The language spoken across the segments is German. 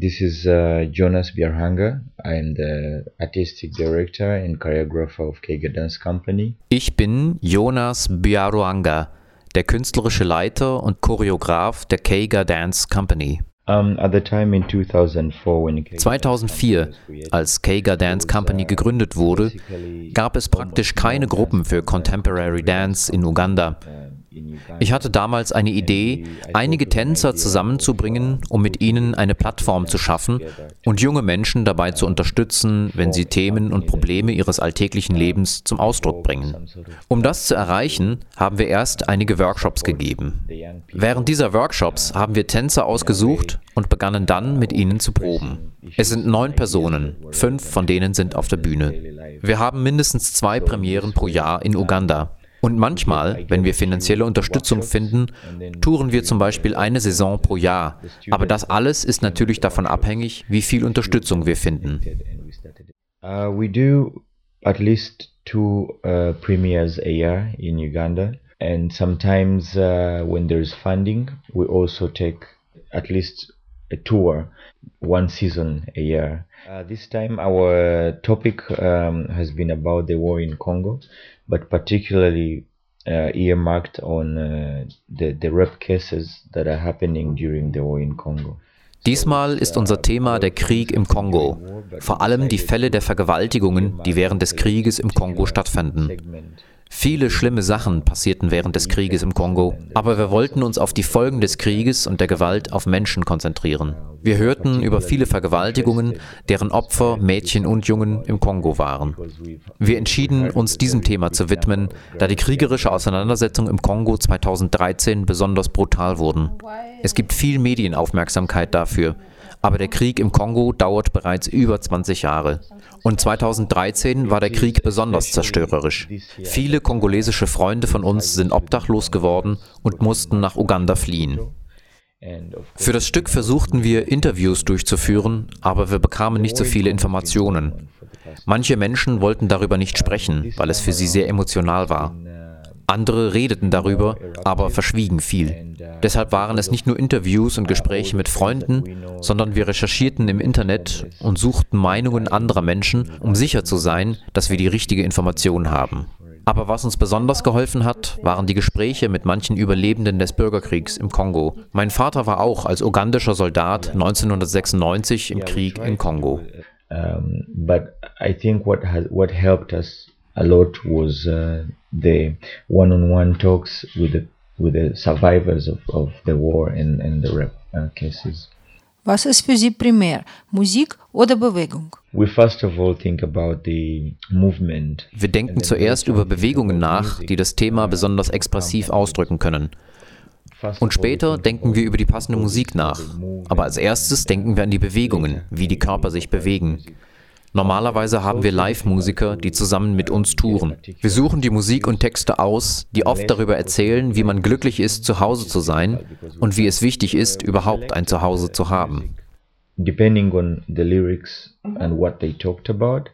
this is uh, Jonas Bjarhanga. I'm the artistic director and choreographer of Kega Dance Company. Ich bin Jonas Bjarhanga, der künstlerische Leiter und Choreograf der Keiga Dance Company. Um, at the time in 2004, when Keiga 2004, als Keiga Dance Company gegründet wurde, gab es praktisch keine Gruppen für Contemporary Dance in Uganda. Ich hatte damals eine Idee, einige Tänzer zusammenzubringen, um mit ihnen eine Plattform zu schaffen und junge Menschen dabei zu unterstützen, wenn sie Themen und Probleme ihres alltäglichen Lebens zum Ausdruck bringen. Um das zu erreichen, haben wir erst einige Workshops gegeben. Während dieser Workshops haben wir Tänzer ausgesucht und begannen dann mit ihnen zu proben. Es sind neun Personen, fünf von denen sind auf der Bühne. Wir haben mindestens zwei Premieren pro Jahr in Uganda. Und manchmal, wenn wir finanzielle Unterstützung finden, touren wir zum Beispiel eine Saison pro Jahr. Aber das alles ist natürlich davon abhängig, wie viel Unterstützung wir finden. Uh, we do at least uh, in Uganda, and sometimes uh, when there's funding, we also take at least a tour, one season a year. Uh, this time, our topic um, has been about the war in Congo, but particularly uh, earmarked on uh, the, the rape cases that are happening during the war in Congo. Diesmal ist unser Thema der Krieg im Kongo, vor allem die Fälle der Vergewaltigungen, die während des Krieges im Kongo stattfanden. Viele schlimme Sachen passierten während des Krieges im Kongo, aber wir wollten uns auf die Folgen des Krieges und der Gewalt auf Menschen konzentrieren. Wir hörten über viele Vergewaltigungen, deren Opfer Mädchen und Jungen im Kongo waren. Wir entschieden, uns diesem Thema zu widmen, da die kriegerische Auseinandersetzung im Kongo 2013 besonders brutal wurden. Es gibt viel Medienaufmerksamkeit dafür, aber der Krieg im Kongo dauert bereits über 20 Jahre. Und 2013 war der Krieg besonders zerstörerisch. Viele kongolesische Freunde von uns sind obdachlos geworden und mussten nach Uganda fliehen. Für das Stück versuchten wir Interviews durchzuführen, aber wir bekamen nicht so viele Informationen. Manche Menschen wollten darüber nicht sprechen, weil es für sie sehr emotional war. Andere redeten darüber, aber verschwiegen viel. Deshalb waren es nicht nur Interviews und Gespräche mit Freunden, sondern wir recherchierten im Internet und suchten Meinungen anderer Menschen, um sicher zu sein, dass wir die richtige Information haben. Aber was uns besonders geholfen hat, waren die Gespräche mit manchen Überlebenden des Bürgerkriegs im Kongo. Mein Vater war auch als ugandischer Soldat 1996 im Krieg im Kongo. Um, but I think what has what helped us a lot was uh, the one-on-one talks with the with the survivors of, of the war and, and the rape uh, cases. Was ist für Sie primär, Musik oder Bewegung? We first of all think about the movement. Wir denken zuerst über Bewegungen nach, die das Thema besonders expressiv ausdrücken können. Und später denken wir über die passende Musik nach. Aber als erstes denken wir an die Bewegungen, wie die Körper sich bewegen. Normalerweise haben wir Live-Musiker, die zusammen mit uns touren. Wir suchen die Musik und Texte aus, die oft darüber erzählen, wie man glücklich ist, zu Hause zu sein und wie es wichtig ist, überhaupt ein Zuhause zu haben. Depending on the lyrics and what they talked about.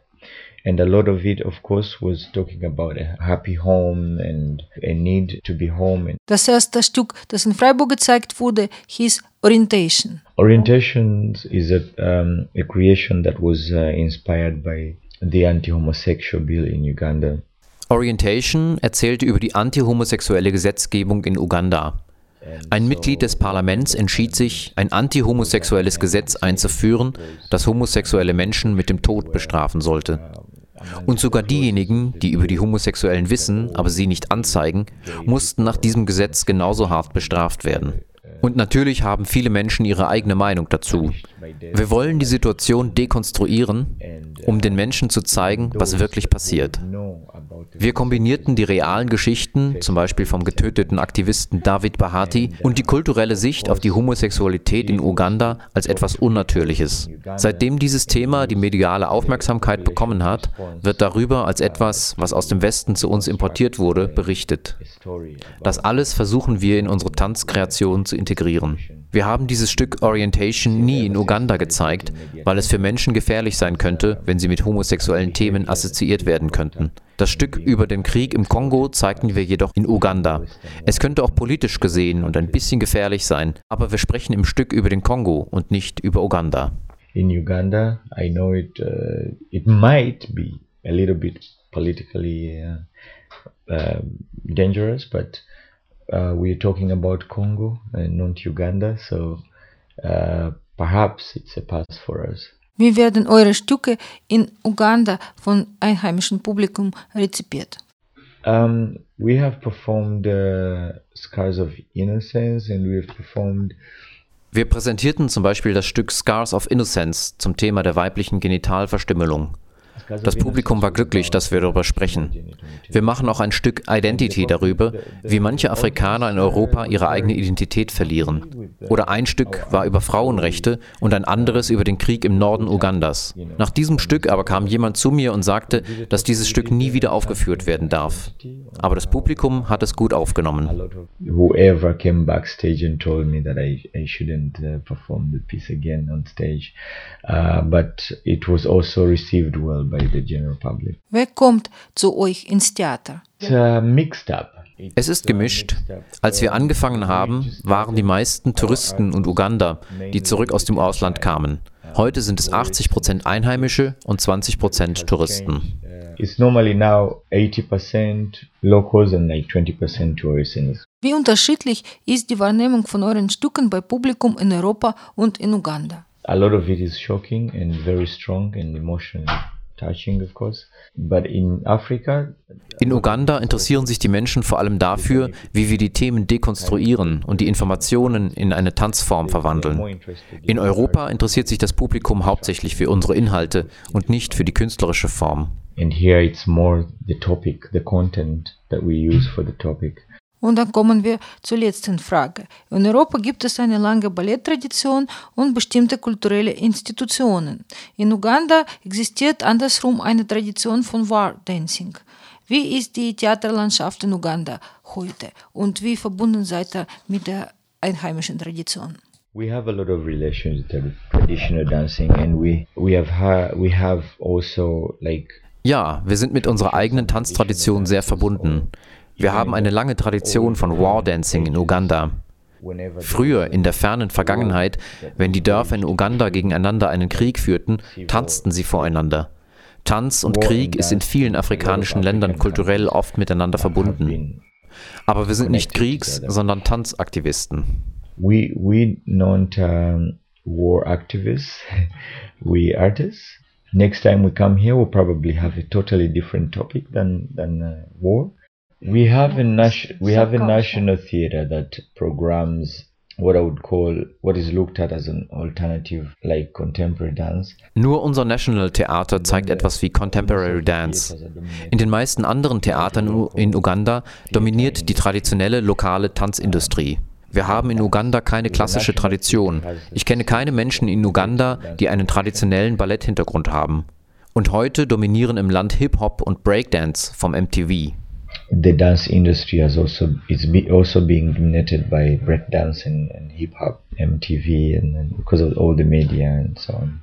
And a lot of it, of course, was talking about a happy home and a need to be home. Das erste Stück, das in Freiburg gezeigt wurde, hieß Orientation. Orientations is a, um, a creation that was uh, inspired by the anti-homosexual bill in Uganda. Orientation erzählte über die antihomosexuelle Gesetzgebung in Uganda. Ein Mitglied des Parlaments entschied sich, ein antihomosexuelles Gesetz einzuführen, das homosexuelle Menschen mit dem Tod bestrafen sollte. Und sogar diejenigen, die über die Homosexuellen wissen, aber sie nicht anzeigen, mussten nach diesem Gesetz genauso hart bestraft werden. Und natürlich haben viele Menschen ihre eigene Meinung dazu. Wir wollen die Situation dekonstruieren, um den Menschen zu zeigen, was wirklich passiert. Wir kombinierten die realen Geschichten, zum Beispiel vom getöteten Aktivisten David Bahati, und die kulturelle Sicht auf die Homosexualität in Uganda als etwas Unnatürliches. Seitdem dieses Thema die mediale Aufmerksamkeit bekommen hat, wird darüber als etwas, was aus dem Westen zu uns importiert wurde, berichtet. Das alles versuchen wir in unsere Tanzkreation zu integrieren. Wir haben dieses Stück Orientation nie in Uganda gezeigt, weil es für Menschen gefährlich sein könnte, wenn sie mit homosexuellen Themen assoziiert werden könnten. Das Stück über den Krieg im Kongo zeigten wir jedoch in Uganda. Es könnte auch politisch gesehen und ein bisschen gefährlich sein, aber wir sprechen im Stück über den Kongo und nicht über Uganda. In Uganda, I know it, uh, it might be a little bit politically uh, uh, dangerous, but uh, we're talking about Congo and not Uganda, so uh, perhaps it's a pass for us. Wie werden eure Stücke in Uganda von einheimischem Publikum rezipiert? Um, we have performed uh, Scars of Innocence and we've performed Wir präsentierten zum Beispiel das Stück Scars of Innocence zum Thema der weiblichen Genitalverstümmelung. Das Publikum war glücklich, dass wir darüber sprechen. Wir machen auch ein Stück Identity darüber, wie manche Afrikaner in Europa ihre eigene Identität verlieren. Oder ein Stück war über Frauenrechte und ein anderes über den Krieg im Norden Ugandas. Nach diesem Stück aber kam jemand zu mir und sagte, dass dieses Stück nie wieder aufgeführt werden darf. Aber das Publikum hat es gut aufgenommen. Whoever came backstage and told me that I, I shouldn't uh, perform the piece again on stage, uh, but it was also received well by the general public. Wer kommt zu euch ins Theater? Es ist gemischt. Als wir angefangen haben, waren die meisten Touristen und Uganda, die zurück aus dem Ausland kamen. Heute sind es 80% Einheimische und 20% Touristen. It's normally now 80% locals and like 20% tourists. Wie unterschiedlich ist die Wahrnehmung von euren Stücken bei Publikum in Europa und in Uganda? A lot of it is shocking and very strong and emotional. Touching, of course. But in Africa, in Uganda interessieren sich die Menschen vor allem dafür, wie wir die Themen dekonstruieren und die Informationen in eine Tanzform verwandeln. In Europa interessiert sich das Publikum hauptsächlich für unsere Inhalte und nicht für die künstlerische Form. And here it's more the topic, the content that we use for the topic. Und dann kommen wir zur letzten Frage. In Europa gibt es eine lange Balletttradition und bestimmte kulturelle Institutionen. In Uganda existiert andersrum eine Tradition von War Dancing. Wie ist die Theaterlandschaft in Uganda heute und wie verbunden seid ihr mit der einheimischen Tradition? We have a lot of relations with traditional dancing and we we have we have also like ja, wir sind mit unserer eigenen Tanztradition sehr verbunden. Wir haben eine lange Tradition von War Dancing in Uganda. Früher, in der fernen Vergangenheit, wenn die Dörfer in Uganda gegeneinander einen Krieg führten, tanzten sie voreinander. Tanz und Krieg ist in vielen afrikanischen Ländern kulturell oft miteinander verbunden. Aber wir sind nicht Kriegs-, sondern Tanzaktivisten. We, we not um, war activists, we artists. Next time we come here, we'll probably have a totally different topic than, than uh, war. We have a nation, we have a national theater that programs what I would call what is looked at as an alternative like contemporary dance. Nur unser National Theater zeigt etwas wie Contemporary Dance. In den meisten anderen Theatern in Uganda dominiert die traditionelle lokale Tanzindustrie. Wir haben in Uganda keine klassische Tradition. Ich kenne keine Menschen in Uganda, die einen traditionellen Balletthintergrund haben. Und heute dominieren im Land Hip-Hop und Breakdance vom MTV. The dance industry has also is be also being dominated by breakdance and, and hip hop, MTV, and, and because of all the media and so on.